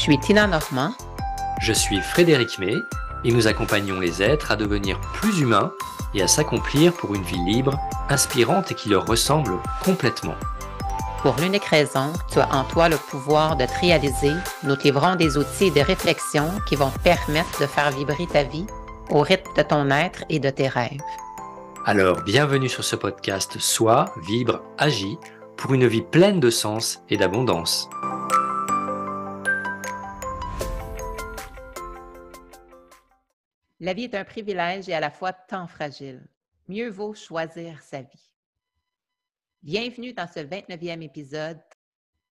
suis Tina Normand? Je suis Frédéric May et nous accompagnons les êtres à devenir plus humains et à s'accomplir pour une vie libre, inspirante et qui leur ressemble complètement. Pour l'unique raison, tu as en toi le pouvoir de te réaliser, nous te livrons des outils et des réflexions qui vont te permettre de faire vibrer ta vie au rythme de ton être et de tes rêves. Alors, bienvenue sur ce podcast Sois, Vibre, Agis pour une vie pleine de sens et d'abondance. La vie est un privilège et à la fois tant fragile. Mieux vaut choisir sa vie. Bienvenue dans ce 29e épisode.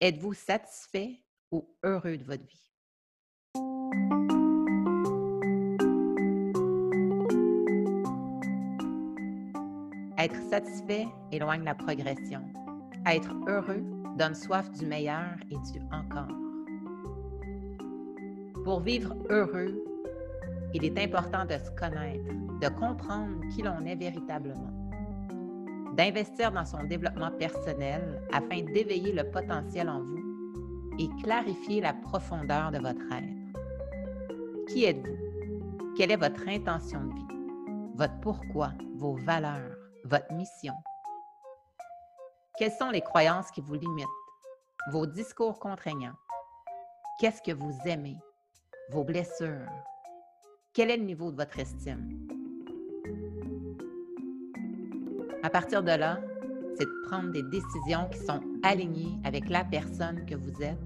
Êtes-vous satisfait ou heureux de votre vie? Être satisfait éloigne la progression. Être heureux donne soif du meilleur et du encore. Pour vivre heureux, il est important de se connaître, de comprendre qui l'on est véritablement d'investir dans son développement personnel afin d'éveiller le potentiel en vous et clarifier la profondeur de votre être. Qui êtes-vous? Quelle est votre intention de vie? Votre pourquoi, vos valeurs, votre mission? Quelles sont les croyances qui vous limitent? Vos discours contraignants? Qu'est-ce que vous aimez? Vos blessures? Quel est le niveau de votre estime? À partir de là, c'est de prendre des décisions qui sont alignées avec la personne que vous êtes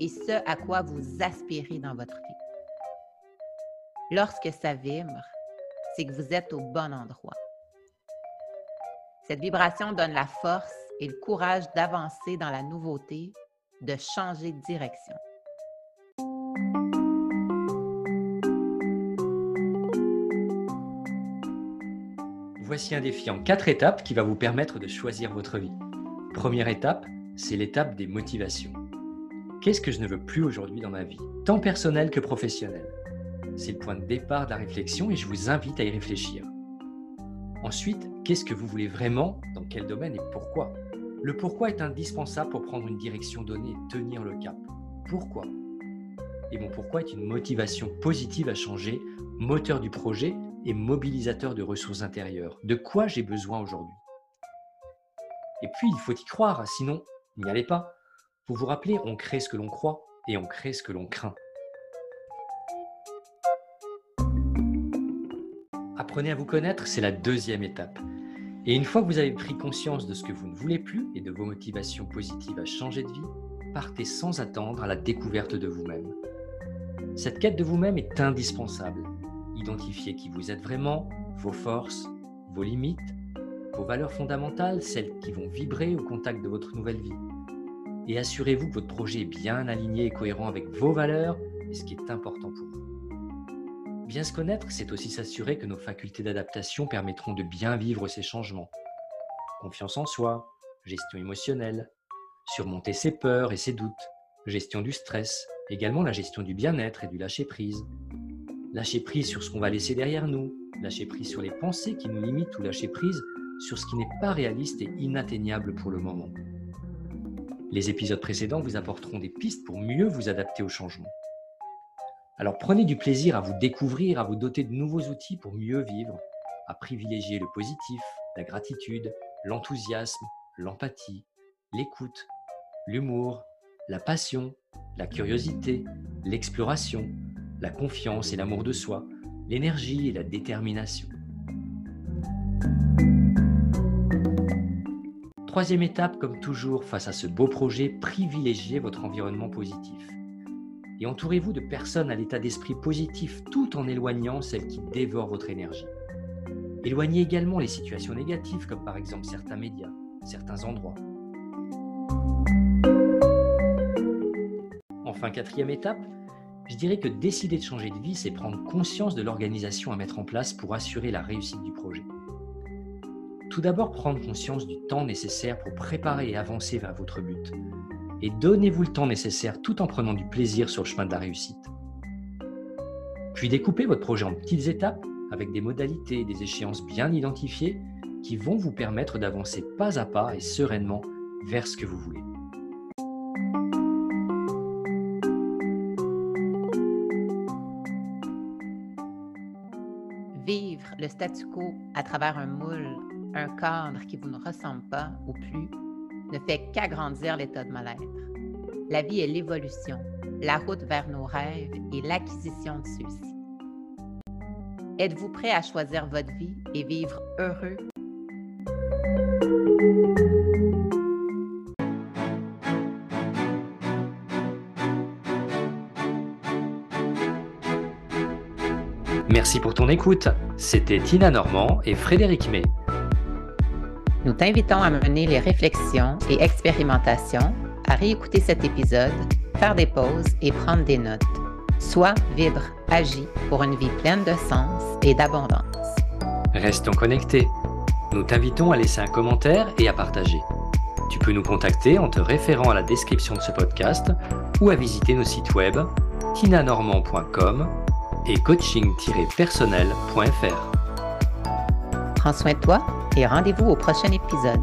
et ce à quoi vous aspirez dans votre vie. Lorsque ça vibre, c'est que vous êtes au bon endroit. Cette vibration donne la force et le courage d'avancer dans la nouveauté, de changer de direction. Voici un défi en quatre étapes qui va vous permettre de choisir votre vie. Première étape, c'est l'étape des motivations. Qu'est-ce que je ne veux plus aujourd'hui dans ma vie, tant personnelle que professionnelle? C'est le point de départ de la réflexion et je vous invite à y réfléchir. Ensuite, qu'est-ce que vous voulez vraiment, dans quel domaine et pourquoi? Le pourquoi est indispensable pour prendre une direction donnée et tenir le cap. Pourquoi? Et mon pourquoi est une motivation positive à changer, moteur du projet et mobilisateur de ressources intérieures. De quoi j'ai besoin aujourd'hui? Et puis, il faut y croire, sinon, n'y allez pas. Pour vous rappeler, on crée ce que l'on croit et on crée ce que l'on craint. Apprenez à vous connaître, c'est la deuxième étape. Et une fois que vous avez pris conscience de ce que vous ne voulez plus et de vos motivations positives à changer de vie, partez sans attendre à la découverte de vous-même. Cette quête de vous-même est indispensable Identifiez qui vous êtes vraiment, vos forces, vos limites, vos valeurs fondamentales, celles qui vont vibrer au contact de votre nouvelle vie. Et assurez-vous que votre projet est bien aligné et cohérent avec vos valeurs et ce qui est important pour vous. Bien se connaître, c'est aussi s'assurer que nos facultés d'adaptation permettront de bien vivre ces changements. Confiance en soi, gestion émotionnelle, surmonter ses peurs et ses doutes, gestion du stress, également la gestion du bien-être et du lâcher-prise, Lâcher prise sur ce qu'on va laisser derrière nous, lâcher prise sur les pensées qui nous limitent ou lâcher prise sur ce qui n'est pas réaliste et inatteignable pour le moment. Les épisodes précédents vous apporteront des pistes pour mieux vous adapter au changement. Alors prenez du plaisir à vous découvrir, à vous doter de nouveaux outils pour mieux vivre, à privilégier le positif, la gratitude, l'enthousiasme, l'empathie, l'écoute, l'humour, la passion, la curiosité, l'exploration, la confiance et l'amour de soi, l'énergie et la détermination. Troisième étape, comme toujours, face à ce beau projet, privilégiez votre environnement positif. Et entourez-vous de personnes à l'état d'esprit positif tout en éloignant celles qui dévorent votre énergie. Éloignez également les situations négatives comme par exemple certains médias, certains endroits. Enfin, quatrième étape, je dirais que décider de changer de vie, c'est prendre conscience de l'organisation à mettre en place pour assurer la réussite du projet. Tout d'abord, prendre conscience du temps nécessaire pour préparer et avancer vers votre but. Et donnez-vous le temps nécessaire tout en prenant du plaisir sur le chemin de la réussite. Puis découpez votre projet en petites étapes avec des modalités et des échéances bien identifiées qui vont vous permettre d'avancer pas à pas et sereinement vers ce que vous voulez. Statu quo à travers un moule, un cadre qui vous ne ressemble pas ou plus, ne fait qu'agrandir l'état de mal-être. La vie est l'évolution, la route vers nos rêves et l'acquisition de ceux-ci. Êtes-vous prêt à choisir votre vie et vivre heureux? Merci pour ton écoute. C'était Tina Normand et Frédéric May. Nous t'invitons à mener les réflexions et expérimentations, à réécouter cet épisode, faire des pauses et prendre des notes. Sois, vibre, agis pour une vie pleine de sens et d'abondance. Restons connectés. Nous t'invitons à laisser un commentaire et à partager. Tu peux nous contacter en te référant à la description de ce podcast ou à visiter nos sites web tinanormand.com et coaching-personnel.fr. Prends soin de toi et rendez-vous au prochain épisode.